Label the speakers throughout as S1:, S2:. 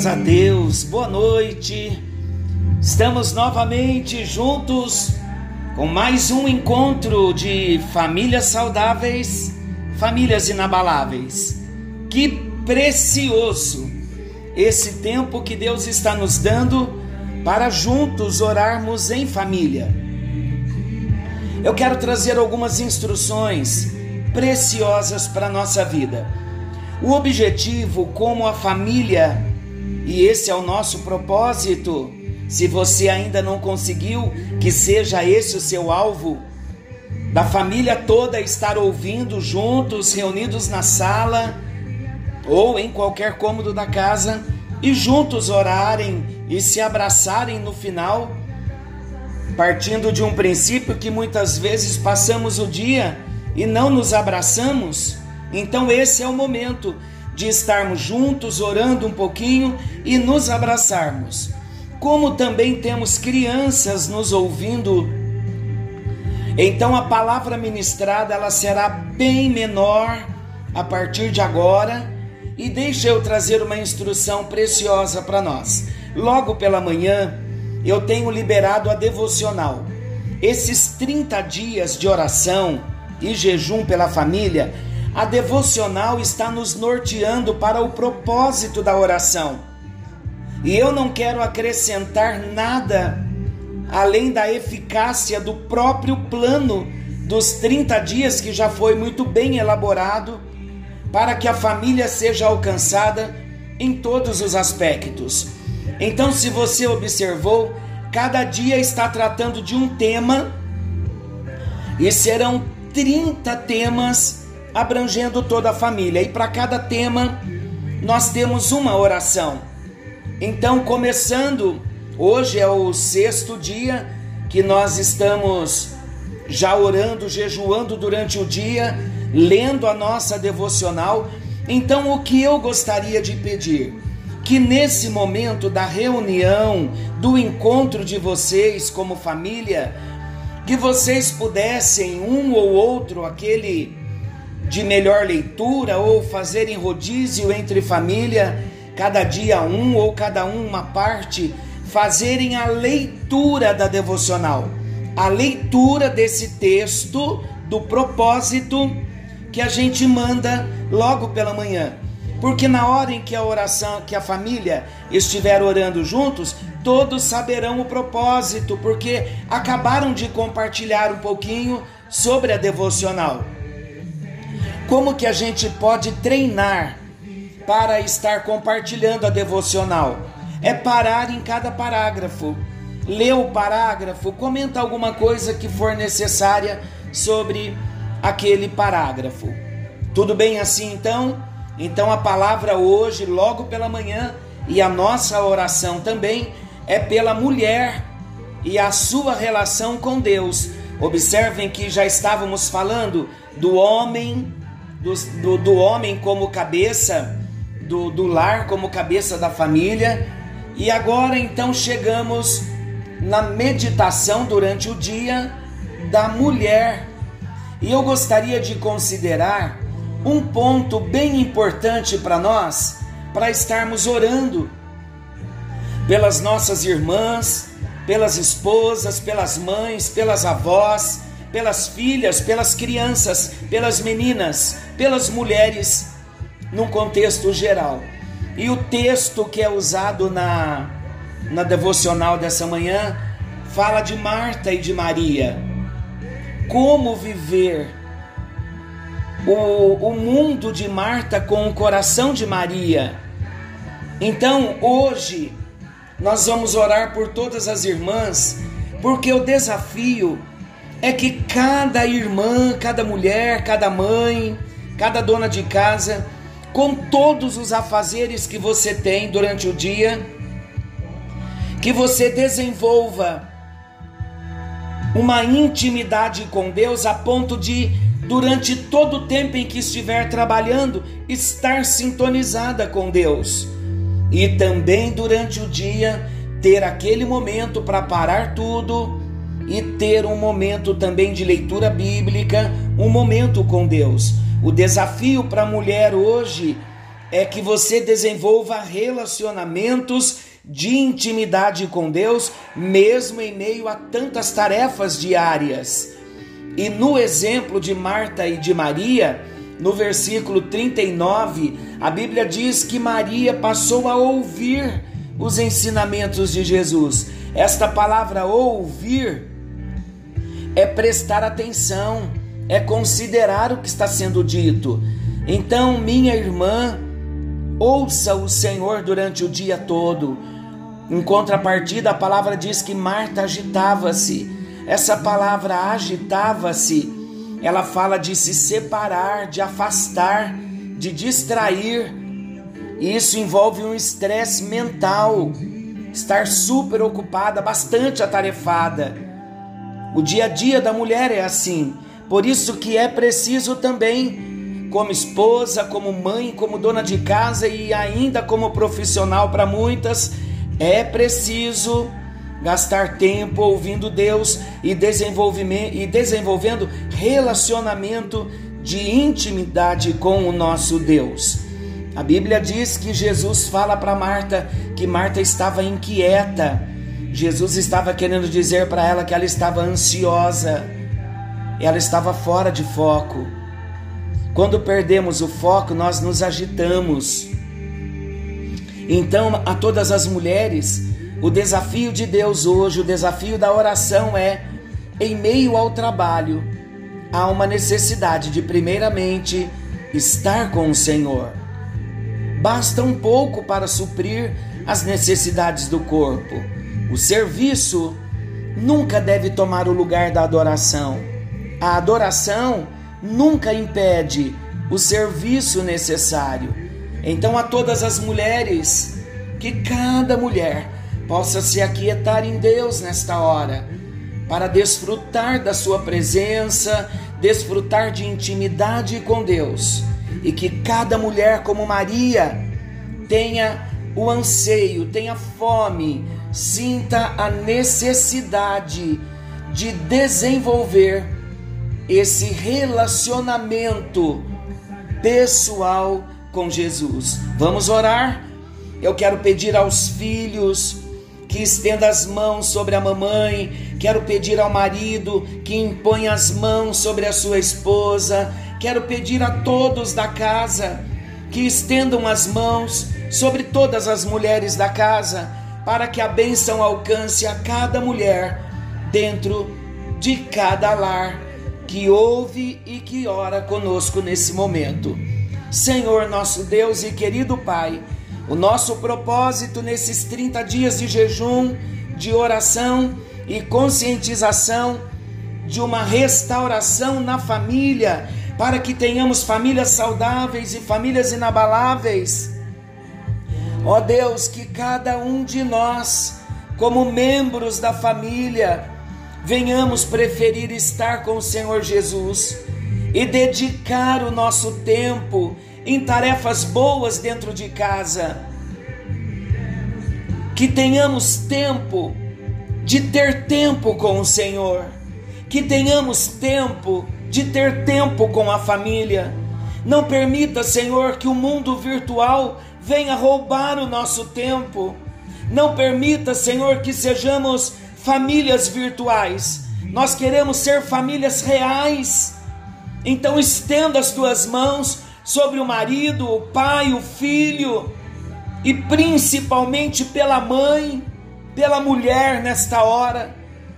S1: Graças a Deus, boa noite. Estamos novamente juntos com mais um encontro de famílias saudáveis, famílias inabaláveis. Que precioso esse tempo que Deus está nos dando para juntos orarmos em família. Eu quero trazer algumas instruções preciosas para a nossa vida. O objetivo, como a família, e esse é o nosso propósito, se você ainda não conseguiu, que seja esse o seu alvo, da família toda estar ouvindo juntos, reunidos na sala ou em qualquer cômodo da casa e juntos orarem e se abraçarem no final, partindo de um princípio que muitas vezes passamos o dia e não nos abraçamos. Então, esse é o momento de estarmos juntos, orando um pouquinho e nos abraçarmos. Como também temos crianças nos ouvindo, então a palavra ministrada ela será bem menor a partir de agora. E deixa eu trazer uma instrução preciosa para nós. Logo pela manhã, eu tenho liberado a devocional. Esses 30 dias de oração e jejum pela família a devocional está nos norteando para o propósito da oração. E eu não quero acrescentar nada além da eficácia do próprio plano dos 30 dias que já foi muito bem elaborado para que a família seja alcançada em todos os aspectos. Então, se você observou, cada dia está tratando de um tema e serão 30 temas abrangendo toda a família. E para cada tema, nós temos uma oração. Então, começando, hoje é o sexto dia que nós estamos já orando, jejuando durante o dia, lendo a nossa devocional. Então, o que eu gostaria de pedir? Que nesse momento da reunião, do encontro de vocês como família, que vocês pudessem, um ou outro, aquele de melhor leitura ou fazerem rodízio entre família, cada dia um ou cada um uma parte, fazerem a leitura da devocional, a leitura desse texto do propósito que a gente manda logo pela manhã. Porque na hora em que a oração, que a família estiver orando juntos, todos saberão o propósito, porque acabaram de compartilhar um pouquinho sobre a devocional. Como que a gente pode treinar para estar compartilhando a devocional? É parar em cada parágrafo, ler o parágrafo, comenta alguma coisa que for necessária sobre aquele parágrafo. Tudo bem assim então? Então a palavra hoje, logo pela manhã, e a nossa oração também é pela mulher e a sua relação com Deus. Observem que já estávamos falando do homem do, do, do homem como cabeça do, do lar, como cabeça da família. E agora então chegamos na meditação durante o dia da mulher. E eu gostaria de considerar um ponto bem importante para nós, para estarmos orando pelas nossas irmãs, pelas esposas, pelas mães, pelas avós, pelas filhas, pelas crianças, pelas meninas, pelas mulheres, num contexto geral. E o texto que é usado na, na devocional dessa manhã fala de Marta e de Maria. Como viver o, o mundo de Marta com o coração de Maria. Então, hoje, nós vamos orar por todas as irmãs, porque o desafio é que cada irmã, cada mulher, cada mãe, cada dona de casa, com todos os afazeres que você tem durante o dia, que você desenvolva uma intimidade com Deus a ponto de, durante todo o tempo em que estiver trabalhando, estar sintonizada com Deus. E também durante o dia, ter aquele momento para parar tudo e ter um momento também de leitura bíblica, um momento com Deus. O desafio para a mulher hoje é que você desenvolva relacionamentos de intimidade com Deus, mesmo em meio a tantas tarefas diárias. E no exemplo de Marta e de Maria, no versículo 39, a Bíblia diz que Maria passou a ouvir os ensinamentos de Jesus. Esta palavra ouvir é prestar atenção, é considerar o que está sendo dito. Então, minha irmã, ouça o Senhor durante o dia todo. Em contrapartida, a palavra diz que Marta agitava-se. Essa palavra agitava-se, ela fala de se separar, de afastar, de distrair. E isso envolve um estresse mental, estar super ocupada, bastante atarefada. O dia a dia da mulher é assim. Por isso que é preciso também, como esposa, como mãe, como dona de casa e ainda como profissional para muitas, é preciso gastar tempo ouvindo Deus e, desenvolvimento, e desenvolvendo relacionamento de intimidade com o nosso Deus. A Bíblia diz que Jesus fala para Marta que Marta estava inquieta. Jesus estava querendo dizer para ela que ela estava ansiosa, ela estava fora de foco. Quando perdemos o foco, nós nos agitamos. Então, a todas as mulheres, o desafio de Deus hoje, o desafio da oração é: em meio ao trabalho, há uma necessidade de, primeiramente, estar com o Senhor. Basta um pouco para suprir as necessidades do corpo. O serviço nunca deve tomar o lugar da adoração. A adoração nunca impede o serviço necessário. Então, a todas as mulheres, que cada mulher possa se aquietar em Deus nesta hora, para desfrutar da Sua presença, desfrutar de intimidade com Deus, e que cada mulher, como Maria, tenha o anseio, tenha fome, sinta a necessidade de desenvolver esse relacionamento pessoal com Jesus. Vamos orar? Eu quero pedir aos filhos, que estenda as mãos sobre a mamãe, quero pedir ao marido que imponha as mãos sobre a sua esposa, quero pedir a todos da casa que estendam as mãos sobre todas as mulheres da casa, para que a bênção alcance a cada mulher dentro de cada lar que ouve e que ora conosco nesse momento. Senhor, nosso Deus e querido Pai, o nosso propósito nesses 30 dias de jejum, de oração e conscientização de uma restauração na família, para que tenhamos famílias saudáveis e famílias inabaláveis. Ó Deus, que cada um de nós, como membros da família, venhamos preferir estar com o Senhor Jesus e dedicar o nosso tempo em tarefas boas dentro de casa. Que tenhamos tempo de ter tempo com o Senhor. Que tenhamos tempo de ter tempo com a família. Não permita, Senhor, que o mundo virtual venha roubar o nosso tempo. Não permita, Senhor, que sejamos famílias virtuais. Nós queremos ser famílias reais. Então estenda as tuas mãos sobre o marido, o pai, o filho e principalmente pela mãe, pela mulher nesta hora,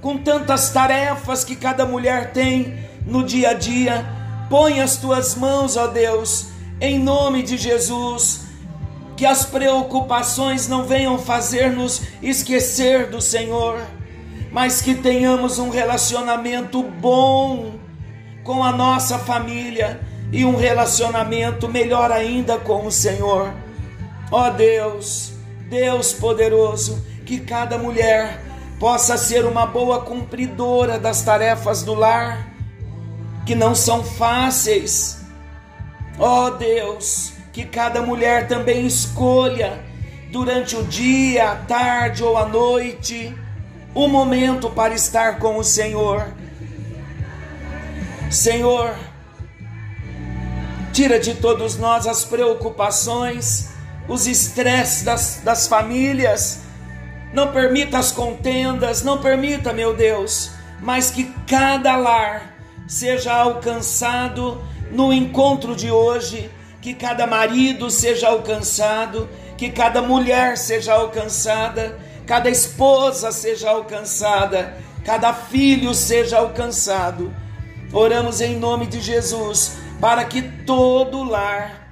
S1: com tantas tarefas que cada mulher tem no dia a dia. Põe as tuas mãos, ó Deus, em nome de Jesus, que as preocupações não venham fazer-nos esquecer do Senhor, mas que tenhamos um relacionamento bom com a nossa família e um relacionamento melhor ainda com o Senhor. Ó Deus, Deus poderoso, que cada mulher possa ser uma boa cumpridora das tarefas do lar, que não são fáceis. Ó oh Deus, que cada mulher também escolha durante o dia, a tarde ou a noite, um momento para estar com o Senhor. Senhor, Tira de todos nós as preocupações, os estresses das, das famílias. Não permita as contendas, não permita, meu Deus, mas que cada lar seja alcançado no encontro de hoje, que cada marido seja alcançado, que cada mulher seja alcançada, cada esposa seja alcançada, cada filho seja alcançado. Oramos em nome de Jesus para que todo lar,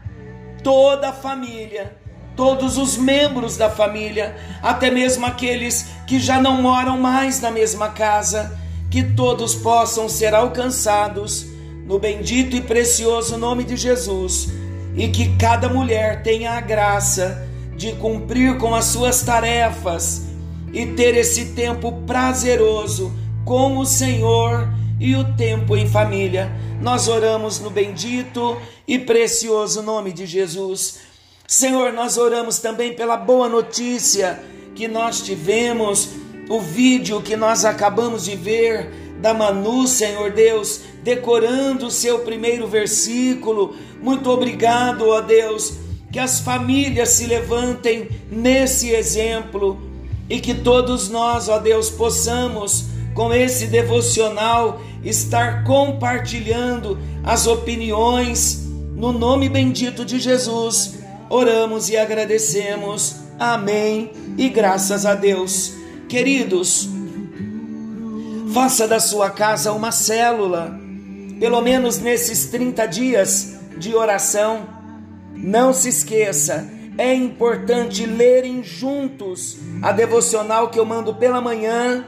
S1: toda família, todos os membros da família, até mesmo aqueles que já não moram mais na mesma casa, que todos possam ser alcançados no bendito e precioso nome de Jesus e que cada mulher tenha a graça de cumprir com as suas tarefas e ter esse tempo prazeroso com o Senhor e o tempo em família. Nós oramos no bendito e precioso nome de Jesus. Senhor, nós oramos também pela boa notícia que nós tivemos, o vídeo que nós acabamos de ver da Manu, Senhor Deus, decorando o seu primeiro versículo. Muito obrigado, ó Deus, que as famílias se levantem nesse exemplo e que todos nós, ó Deus, possamos com esse devocional estar compartilhando as opiniões no nome bendito de Jesus. Oramos e agradecemos. Amém. E graças a Deus. Queridos, faça da sua casa uma célula, pelo menos nesses 30 dias de oração não se esqueça, é importante lerem juntos a devocional que eu mando pela manhã,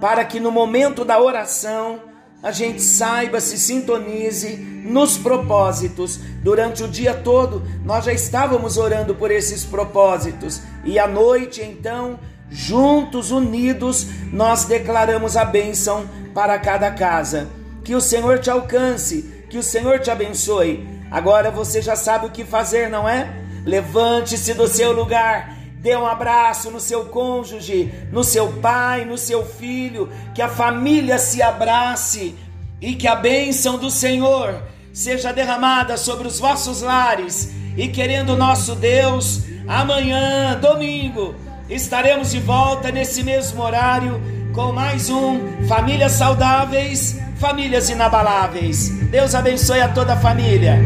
S1: para que no momento da oração a gente saiba, se sintonize nos propósitos. Durante o dia todo nós já estávamos orando por esses propósitos e à noite então, juntos, unidos, nós declaramos a bênção para cada casa. Que o Senhor te alcance, que o Senhor te abençoe. Agora você já sabe o que fazer, não é? Levante-se do seu lugar, dê um abraço no seu cônjuge, no seu pai, no seu filho, que a família se abrace e que a bênção do Senhor seja derramada sobre os vossos lares. E querendo nosso Deus, amanhã, domingo, estaremos de volta nesse mesmo horário com mais um Famílias Saudáveis famílias inabaláveis. Deus abençoe a toda a família.